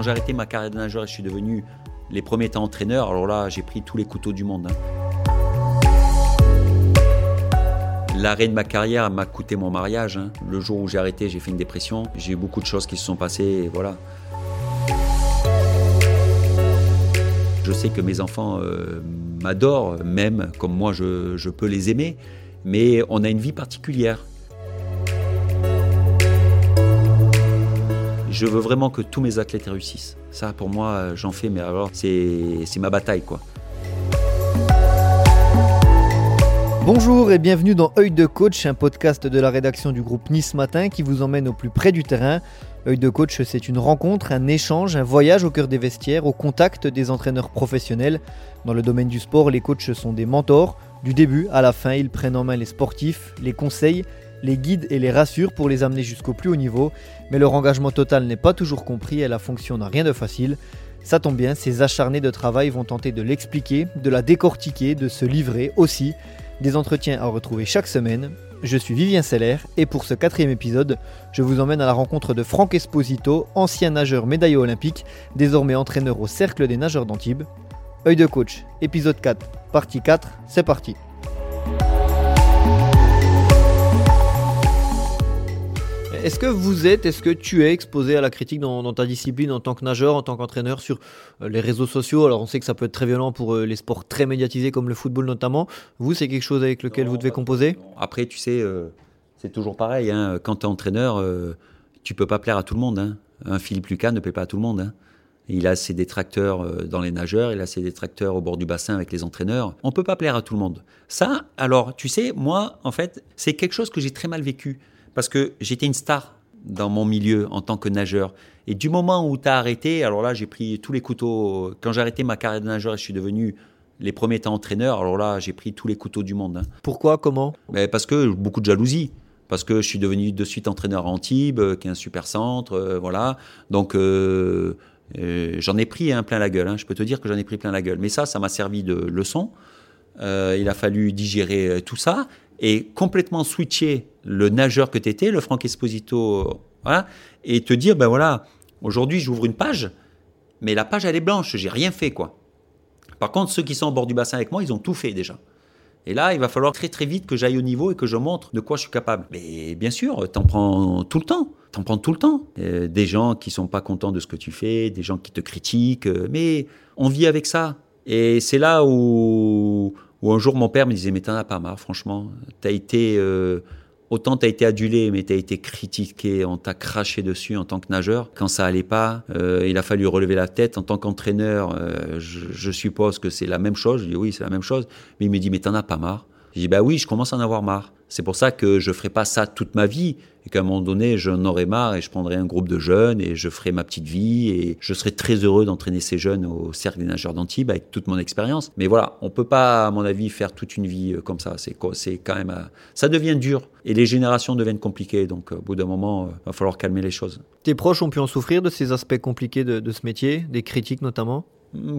Quand j'ai arrêté ma carrière de nageur et je suis devenu les premiers temps entraîneur, alors là, j'ai pris tous les couteaux du monde. hein. L'arrêt de ma carrière m'a coûté mon mariage. hein. Le jour où j'ai arrêté, j'ai fait une dépression. J'ai eu beaucoup de choses qui se sont passées, voilà. Je sais que mes enfants euh, m'adorent, même comme moi je peux les aimer, mais on a une vie particulière. Je veux vraiment que tous mes athlètes réussissent. Ça, pour moi, euh, j'en fais, mais alors, c'est ma bataille, quoi. Bonjour et bienvenue dans Œil de coach, un podcast de la rédaction du groupe Nice Matin qui vous emmène au plus près du terrain. Œil de coach, c'est une rencontre, un échange, un voyage au cœur des vestiaires, au contact des entraîneurs professionnels. Dans le domaine du sport, les coachs sont des mentors. Du début à la fin, ils prennent en main les sportifs, les conseils, les guident et les rassurent pour les amener jusqu'au plus haut niveau. Mais leur engagement total n'est pas toujours compris et la fonction n'a rien de facile. Ça tombe bien, ces acharnés de travail vont tenter de l'expliquer, de la décortiquer, de se livrer aussi. Des entretiens à retrouver chaque semaine. Je suis Vivien Seller et pour ce quatrième épisode, je vous emmène à la rencontre de Franck Esposito, ancien nageur médaillé olympique, désormais entraîneur au Cercle des nageurs d'Antibes. Œil de coach, épisode 4, partie 4, c'est parti. Est-ce que vous êtes, est-ce que tu es exposé à la critique dans, dans ta discipline en tant que nageur, en tant qu'entraîneur sur euh, les réseaux sociaux? Alors on sait que ça peut être très violent pour euh, les sports très médiatisés comme le football notamment. Vous, c'est quelque chose avec lequel vous devez composer? Après, tu sais, euh, c'est toujours pareil. hein. Quand tu es entraîneur, euh, tu peux pas plaire à tout le monde. hein. Un Philippe Lucas ne plaît pas à tout le monde. hein. Il a ses détracteurs dans les nageurs, il a ses détracteurs au bord du bassin avec les entraîneurs. On peut pas plaire à tout le monde. Ça, alors, tu sais, moi, en fait, c'est quelque chose que j'ai très mal vécu. Parce que j'étais une star dans mon milieu en tant que nageur. Et du moment où tu as arrêté, alors là, j'ai pris tous les couteaux. Quand j'ai arrêté ma carrière de nageur et je suis devenu les premiers temps entraîneur, alors là, j'ai pris tous les couteaux du monde. hein. Pourquoi Comment? Mais parce que beaucoup de jalousie. Parce que je suis devenu de suite entraîneur à Antibes, euh, qui est un super centre, euh, voilà. Donc euh, euh, j'en ai pris un plein la gueule. hein. Je peux te dire que j'en ai pris plein la gueule. Mais ça, ça m'a servi de leçon. Il a fallu digérer tout ça et complètement switcher le nageur que tu étais, le Franck Esposito, voilà, et te dire ben voilà, aujourd'hui j'ouvre une page, mais la page elle est blanche, j'ai rien fait quoi. Par contre, ceux qui sont au bord du bassin avec moi, ils ont tout fait déjà. Et là, il va falloir très très vite que j'aille au niveau et que je montre de quoi je suis capable. Mais bien sûr, t'en prends tout le temps. T'en prends tout le temps. Euh, des gens qui sont pas contents de ce que tu fais, des gens qui te critiquent. euh, mais on vit avec ça. Et c'est là où, où un jour mon père me disait Mais t'en as pas marre, franchement. T'as été. euh, Autant tu as été adulé, mais tu as été critiqué, on t'a craché dessus en tant que nageur. Quand ça allait pas, euh, il a fallu relever la tête. En tant qu'entraîneur, euh, je, je suppose que c'est la même chose. Je dis oui, c'est la même chose. Mais il me dit, mais t'en as pas marre Je dis, bah oui, je commence à en avoir marre. C'est pour ça que je ferai pas ça toute ma vie et qu'à un moment donné, j'en aurai marre et je prendrai un groupe de jeunes et je ferai ma petite vie et je serai très heureux d'entraîner ces jeunes au cercle des nageurs d'Antibes avec toute mon expérience. Mais voilà, on peut pas, à mon avis, faire toute une vie euh, comme ça. C'est C'est quand même, euh, ça devient dur et les générations deviennent compliquées. Donc, euh, au bout d'un moment, il va falloir calmer les choses. Tes proches ont pu en souffrir de ces aspects compliqués de ce métier, des critiques notamment?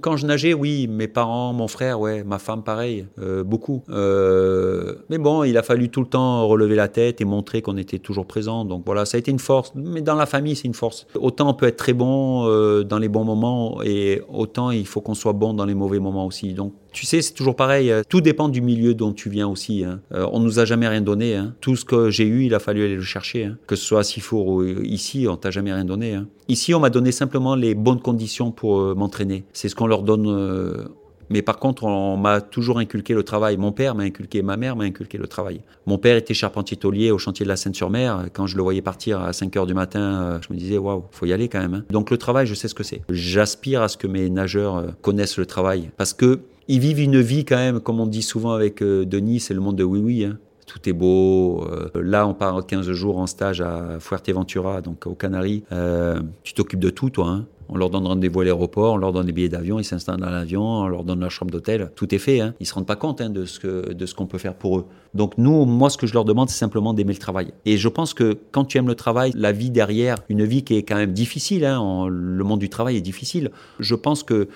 Quand je nageais, oui, mes parents, mon frère, ouais, ma femme, pareil, euh, beaucoup. Euh, mais bon, il a fallu tout le temps relever la tête et montrer qu'on était toujours présent. Donc voilà, ça a été une force. Mais dans la famille, c'est une force. Autant on peut être très bon euh, dans les bons moments et autant il faut qu'on soit bon dans les mauvais moments aussi. Donc tu sais, c'est toujours pareil. euh, Tout dépend du milieu dont tu viens aussi. Hein. Euh, on nous a jamais rien donné. Hein. Tout ce que j'ai eu, il a fallu aller le chercher. hein. Que ce soit à Sifour ou ici, on t'a jamais rien donné. hein. Ici, on m'a donné simplement les bonnes conditions pour euh, m'entraîner. C'est ce qu'on leur donne. euh, mais par contre, on m'a toujours inculqué le travail. Mon père m'a inculqué, ma mère m'a inculqué le travail. Mon père était charpentier taulier au chantier de la Seine-sur-Mer. Quand je le voyais partir à 5 heures du matin, euh, je me disais, waouh, faut y aller quand même. Donc le travail, je sais ce que c'est. J'aspire à ce que mes nageurs euh, connaissent le travail. Parce que ils vivent une vie quand même, comme on dit souvent avec euh, Denis, c'est le monde de oui-oui. hein. Tout est beau. euh, là, on part 15 jours en stage à Fuerteventura, donc aux Canaries. Euh, tu t'occupes de tout, toi. hein. On leur donne rendez-vous à l'aéroport, on leur donne des billets d'avion, ils s'installent dans l'avion, on leur donne leur chambre d'hôtel. Tout est fait. Hein. Ils se rendent pas compte de ce que de ce qu'on peut faire pour eux. Donc nous, moi, ce que je leur demande, c'est simplement d'aimer le travail. Et je pense que quand tu aimes le travail, la vie derrière, une vie qui est quand même difficile, le monde du travail est difficile. Je pense que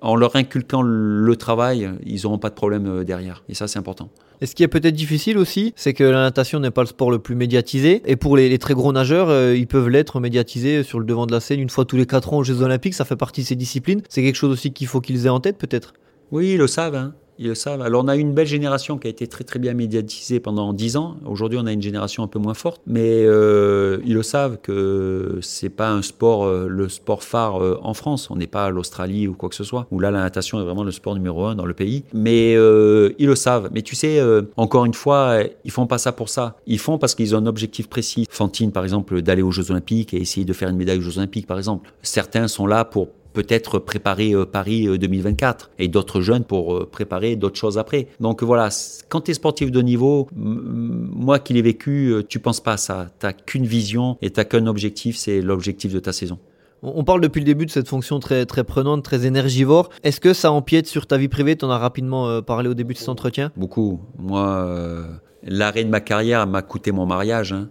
en leur inculquant le travail, ils n'auront pas de problème euh, derrière. Et ça, c'est important. Et ce qui est peut-être difficile aussi, c'est que la natation n'est pas le sport le plus médiatisé. Et pour les, très gros nageurs, euh, ils peuvent l'être médiatisés sur le devant de la scène une fois tous les 4 ans aux Jeux Olympiques. Ça fait partie de ces disciplines. C'est quelque chose aussi qu'il faut qu'ils aient en tête peut-être? Oui, ils le savent. Hein ils le savent. Alors on a une belle génération qui a été très très bien médiatisée pendant dix ans. Aujourd'hui on a une génération un peu moins forte, mais euh, ils le savent que c'est pas un sport, euh, le sport phare euh, en France. On n'est pas à l'Australie ou quoi que ce soit, où là la natation est vraiment le sport numéro un dans le pays. Mais ils le savent. Mais tu sais, encore une fois, ils font pas ça pour ça. Ils font parce qu'ils ont un objectif précis. Fantine par exemple d'aller aux Jeux Olympiques et essayer de faire une médaille aux Jeux Olympiques par exemple. Certains sont là pour peut-être préparer euh, Paris 2024 euh, et d'autres jeunes pour euh, préparer d'autres choses après. Donc voilà, quand tu es sportif de niveau, moi qui l'ai vécu, tu penses pas à ça. Tu n'as qu'une vision et tu n'as qu'un objectif, c'est l'objectif de ta saison. On parle depuis le début de cette fonction très, très prenante, très énergivore. Est-ce que ça empiète sur ta vie privée? Tu en as rapidement parlé au début de cet entretien Beaucoup. Moi, l'arrêt de ma carrière m'a coûté mon mariage. Hein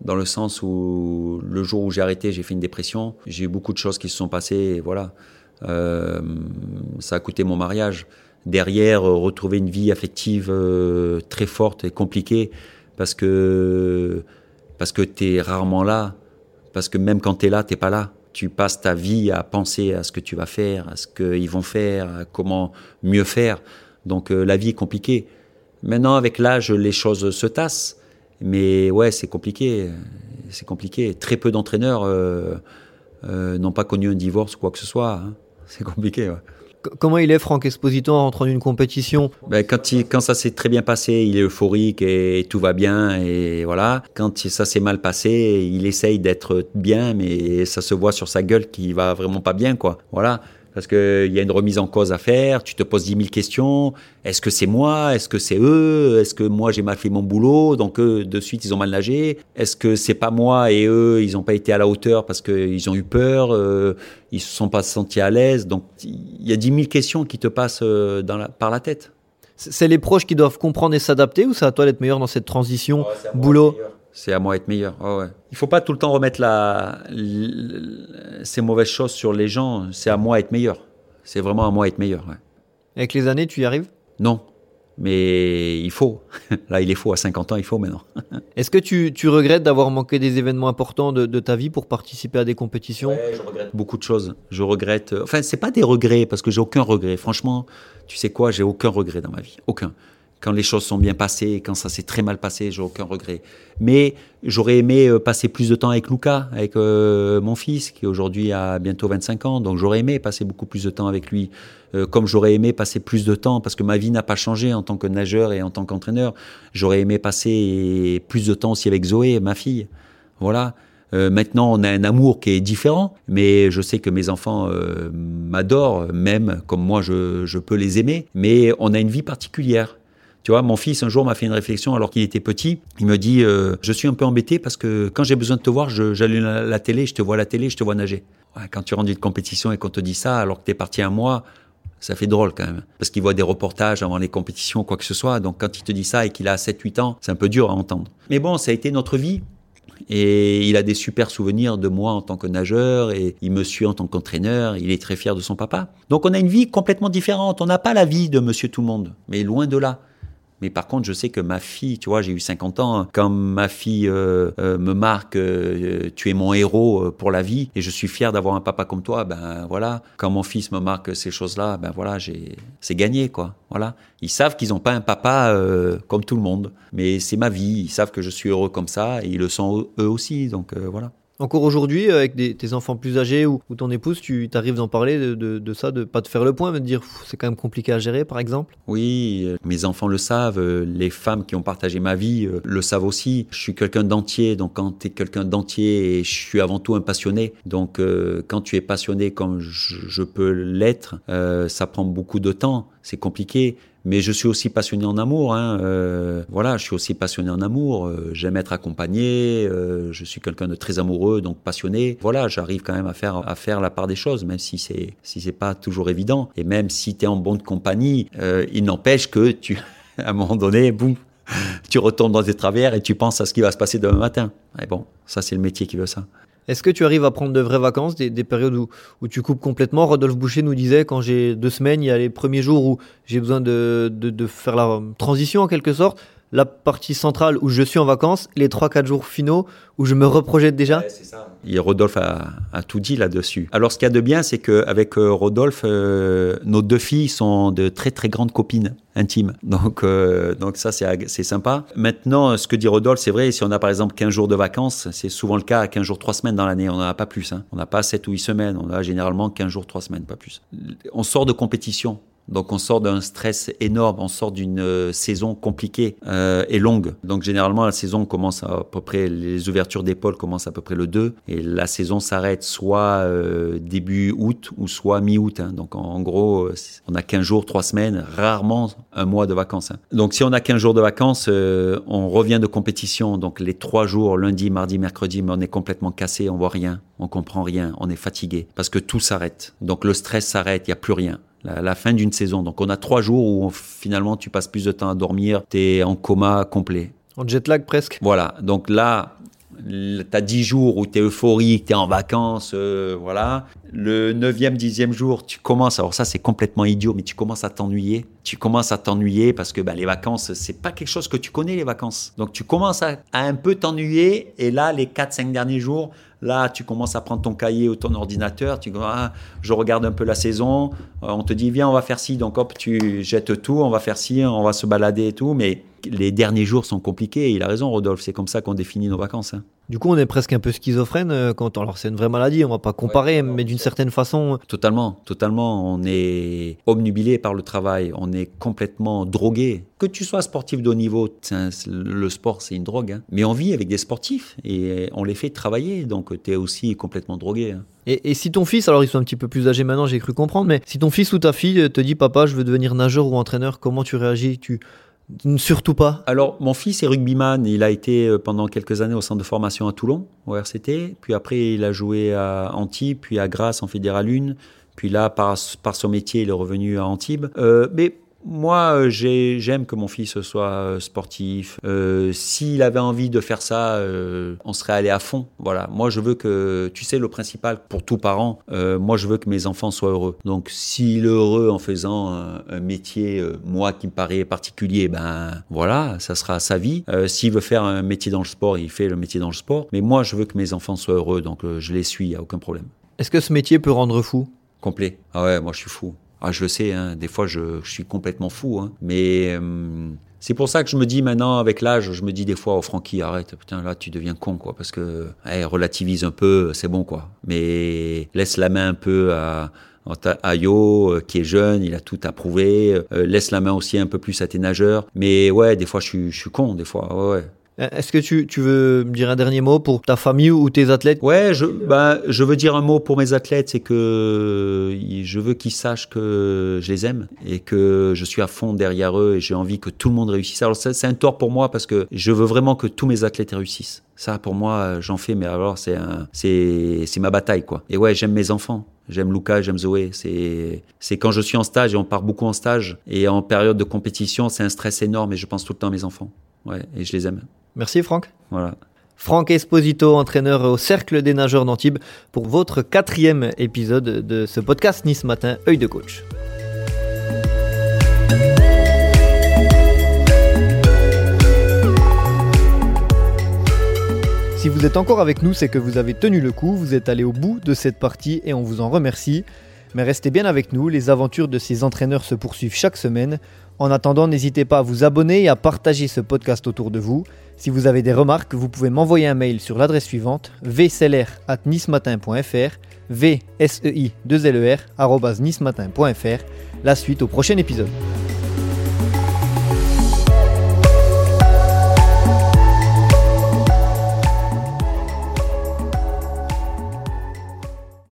dans le sens où le jour où j'ai arrêté, j'ai fait une dépression. J'ai eu beaucoup de choses qui se sont passées, voilà. Euh, ça a coûté mon mariage. Derrière, euh, retrouver une vie affective euh, très forte et compliquée parce que parce que t'es rarement là, parce que même quand tu es là, t'es pas là. Tu passes ta vie à penser à ce que tu vas faire, à ce qu'ils vont faire, à comment mieux faire. Donc la vie est compliquée. Maintenant, avec l'âge, les choses se tassent. Mais ouais, c'est compliqué. C'est compliqué. Très peu d'entraîneurs euh, euh, n'ont pas connu un divorce ou quoi que ce soit. Hein. C'est compliqué. Comment il est, Franck Esposito, en rentrant d'une compétition? Ben, quand, il, quand ça s'est très bien passé, il est euphorique et tout va bien. Et voilà. Quand ça s'est mal passé, il essaye d'être bien, mais ça se voit sur sa gueule qu'il va vraiment pas bien. quoi. Voilà parce qu'il y a une remise en cause à faire, tu te poses 10 000 questions. Est-ce que c'est moi? Est-ce que c'est eux? Est-ce que moi j'ai mal fait mon boulot? Donc eux, de suite, ils ont mal nagé. Est-ce que c'est pas moi et eux, ils n'ont pas été à la hauteur parce qu'ils ont eu peur euh, Ils se sont pas sentis à l'aise? Donc il y a 10 000 questions qui te passent euh, par la tête. C'est les proches qui doivent comprendre et s'adapter ou c'est à toi d'être meilleur dans cette transition boulot? C'est à moi d'être meilleur. Oh ouais. Il faut pas tout le temps remettre la, ces mauvaises choses sur les gens. C'est à moi d'être meilleur. C'est vraiment à moi d'être meilleur. Avec les années, tu y arrives? Non. Mais il faut. Là, il est faux. À 50 ans, il faut maintenant. Est-ce que tu, tu regrettes d'avoir manqué des événements importants de, de, ta vie pour participer à des compétitions? Ouais, Je regrette beaucoup de choses. Je regrette. Enfin, c'est pas des regrets parce que j'ai aucun regret. Franchement, tu sais quoi J'ai aucun regret dans ma vie. Aucun quand les choses sont bien passées, quand ça s'est très mal passé, j'ai aucun regret. Mais j'aurais aimé euh, passer plus de temps avec Luca, avec euh, mon fils, qui aujourd'hui a bientôt 25 ans. Donc j'aurais aimé passer beaucoup plus de temps avec lui. Euh, comme j'aurais aimé passer plus de temps, parce que ma vie n'a pas changé en tant que nageur et en tant qu'entraîneur. J'aurais aimé passer plus de temps aussi avec Zoé, ma fille. Voilà. maintenant, on a un amour qui est différent, mais je sais que mes enfants m'adorent, même comme moi je, je peux les aimer. Mais on a une vie particulière. Tu vois, mon fils un jour m'a fait une réflexion alors qu'il était petit. Il me dit euh, Je suis un peu embêté parce que quand j'ai besoin de te voir, j'allume la, télé, je te vois la télé, je te vois nager. quand tu rentres d'une compétition et qu'on te dit ça alors que tu parti un mois, ça fait drôle quand même. Parce qu'il voit des reportages avant les compétitions, quoi que ce soit. Donc quand il te dit ça et qu'il a 7-8 ans, c'est un peu dur à entendre. Mais bon, ça a été notre vie. Et il a des super souvenirs de moi en tant que nageur et il me suit en tant qu'entraîneur. Il est très fier de son papa. Donc on a une vie complètement différente. On n'a pas la vie de monsieur tout le monde, mais loin de là. Mais par contre, je sais que ma fille, tu vois, j'ai eu 50 ans, quand ma fille euh, euh, me marque, euh, tu es mon héros pour la vie, et je suis fier d'avoir un papa comme toi, ben voilà. Quand mon fils me marque ces choses-là, ben voilà, c'est gagné, quoi. Voilà. Ils savent qu'ils n'ont pas un papa comme tout le monde, mais c'est ma vie. Ils savent que je suis heureux comme ça, et ils le sont eux aussi, donc voilà. Encore aujourd'hui, avec tes enfants plus âgés ou, ton épouse, tu arrives d'en parler de, ça, de pas te faire le point, mais de dire c'est quand même compliqué à gérer, par exemple Oui, euh, mes enfants le savent, euh, les femmes qui ont partagé ma vie euh, le savent aussi. Je suis quelqu'un d'entier, donc quand tu es quelqu'un d'entier, je suis avant tout un passionné, donc quand tu es passionné comme je peux l'être, ça prend beaucoup de temps, c'est compliqué. Mais je suis aussi passionné en amour. Hein. Euh, voilà, je suis aussi passionné en amour. Euh, j'aime être accompagné. Euh, je suis quelqu'un de très amoureux, donc passionné. Voilà, j'arrive quand même à faire la part des choses, même si c'est si c'est pas toujours évident. Et même si tu es en bonne compagnie, il n'empêche que tu, à un moment donné, boum, tu retombes dans tes travers et tu penses à ce qui va se passer demain matin. Et bon, ça c'est le métier qui veut ça. Est-ce que tu arrives à prendre de vraies vacances, des, périodes où, où, tu coupes complètement? Rodolphe Boucher nous disait quand j'ai deux semaines, il y a les premiers jours où j'ai besoin de, de, de faire la transition en quelque sorte la partie centrale où je suis en vacances, les 3-4 jours finaux où je me reprojette déjà. ça. Et Rodolphe a, tout dit là-dessus. Alors ce qu'il y a de bien, c'est qu'avec euh, Rodolphe, euh, nos deux filles sont de très très grandes copines intimes. Donc, euh, donc ça, c'est sympa. Maintenant, ce que dit Rodolphe, c'est vrai, si on a par exemple 15 jours de vacances, c'est souvent le cas à 15 jours, 3 semaines dans l'année. On n'en a pas plus. Hein. On n'a pas 7 ou 8 semaines. On a généralement 15 jours, 3 semaines, pas plus. On sort de compétition. Donc on sort d'un stress énorme, on sort d'une euh, saison compliquée euh, et longue. Donc généralement la saison commence à, peu près, les ouvertures d'épaule commencent à peu près le 2 et la saison s'arrête soit euh, début août ou soit mi-août. Hein. Donc en, gros, on a 15 jours, 3 semaines, rarement un mois de vacances. Hein. Donc si on a 15 jours de vacances, on revient de compétition. Donc les 3 jours, lundi, mardi, mercredi, mais on est complètement cassé, on voit rien, on comprend rien, on est fatigué parce que tout s'arrête. Donc le stress s'arrête, il n'y a plus rien la, fin d'une saison. Donc on a trois jours où finalement tu passes plus de temps à dormir, tu es en coma complet. En jet lag presque. Voilà, donc là, tu as dix jours où tu es euphorique, tu es en vacances, euh, voilà. Le neuvième, dixième jour, tu commences, alors ça c'est complètement idiot, mais tu commences à t'ennuyer. Tu commences à t'ennuyer parce que bah, les vacances, c'est pas quelque chose que tu connais, les vacances. Donc tu commences à, à un peu t'ennuyer, et là, les quatre, cinq derniers jours, Là, tu commences à prendre ton cahier ou ton ordinateur, tu ah, je regarde un peu la saison, euh, on te dit viens, on va faire ci, donc hop, tu jettes tout, on va faire ci, on va se balader et tout, mais les derniers jours sont compliqués. il a raison, Rodolphe, c'est comme ça qu'on définit nos vacances. Hein. Du coup, on est presque un peu schizophrène euh, quand alors c'est une vraie maladie, on va pas comparer, mais d'une certaine façon. Totalement, totalement. On est obnubilé par le travail, on est complètement drogué. Que tu sois sportif de haut niveau, le sport c'est une drogue, hein. mais on vit avec des sportifs et on les fait travailler, donc tu es aussi complètement drogué. Hein. Et, si ton fils, alors ils sont un petit peu plus âgés maintenant, j'ai cru comprendre, mais si ton fils ou ta fille te dit papa, je veux devenir nageur ou entraîneur, comment tu réagis? Tu Surtout pas. Alors, mon fils est rugbyman. Il a été euh, pendant quelques années au centre de formation à Toulon, au RCT. Puis après, il a joué à Antibes, puis à Grasse en Fédéral 1. Puis là, par, par son métier, il est revenu à Antibes. Euh, mais moi, euh, j'aime que mon fils soit euh, sportif. Euh, S'il avait envie de faire ça, euh, on serait allé à fond. Voilà. Moi, je veux que, tu sais, le principal pour tout parent, euh, moi, je veux que mes enfants soient heureux. Donc, s'il est heureux en faisant un, un métier, moi, qui me paraît particulier, ben voilà, ça sera sa vie. S'il veut faire un métier dans le sport, il fait le métier dans le sport. Mais moi, je veux que mes enfants soient heureux, donc je les suis, il n'y a aucun problème. Est-ce que ce métier peut rendre fou? Complet. Ah ouais, moi, je suis fou. Ah, je le sais, hein, des fois je, suis complètement fou, hein. mais euh, c'est pour ça que je me dis maintenant, avec l'âge, je me dis des fois, oh Francky, arrête, putain, là tu deviens con, quoi, parce que, relativise un peu, c'est bon, quoi. Mais laisse la main un peu à, à Yo, euh, qui est jeune, il a tout approuvé. Euh, laisse la main aussi un peu plus à tes nageurs. Mais ouais, des fois, je suis, je suis con, des fois. Ouais, ouais. Est-ce que tu, tu, veux me dire un dernier mot pour ta famille ou tes athlètes? Ouais, je, bah, je veux dire un mot pour mes athlètes, c'est que je veux qu'ils sachent que je les aime et que je suis à fond derrière eux et j'ai envie que tout le monde réussisse. Alors c'est un tort pour moi parce que je veux vraiment que tous mes athlètes réussissent. Ça, pour moi, j'en fais, mais alors c'est c'est ma bataille, quoi. Et ouais, j'aime mes enfants. J'aime Lucas, j'aime Zoé. C'est, c'est quand je suis en stage et on part beaucoup en stage et en période de compétition, c'est un stress énorme et je pense tout le temps à mes enfants. Ouais, et je les aime. Merci Franck. Voilà. Franck Esposito, entraîneur au Cercle des nageurs d'Antibes, pour votre quatrième épisode de ce podcast Nice Matin, œil de coach. Si vous êtes encore avec nous, c'est que vous avez tenu le coup, vous êtes allé au bout de cette partie et on vous en remercie. Mais restez bien avec nous, les aventures de ces entraîneurs se poursuivent chaque semaine. En attendant, n'hésitez pas à vous abonner et à partager ce podcast autour de vous. Si vous avez des remarques, vous pouvez m'envoyer un mail sur l'adresse suivante vclr@nismatin.fr vsei 2 ler La suite au prochain épisode.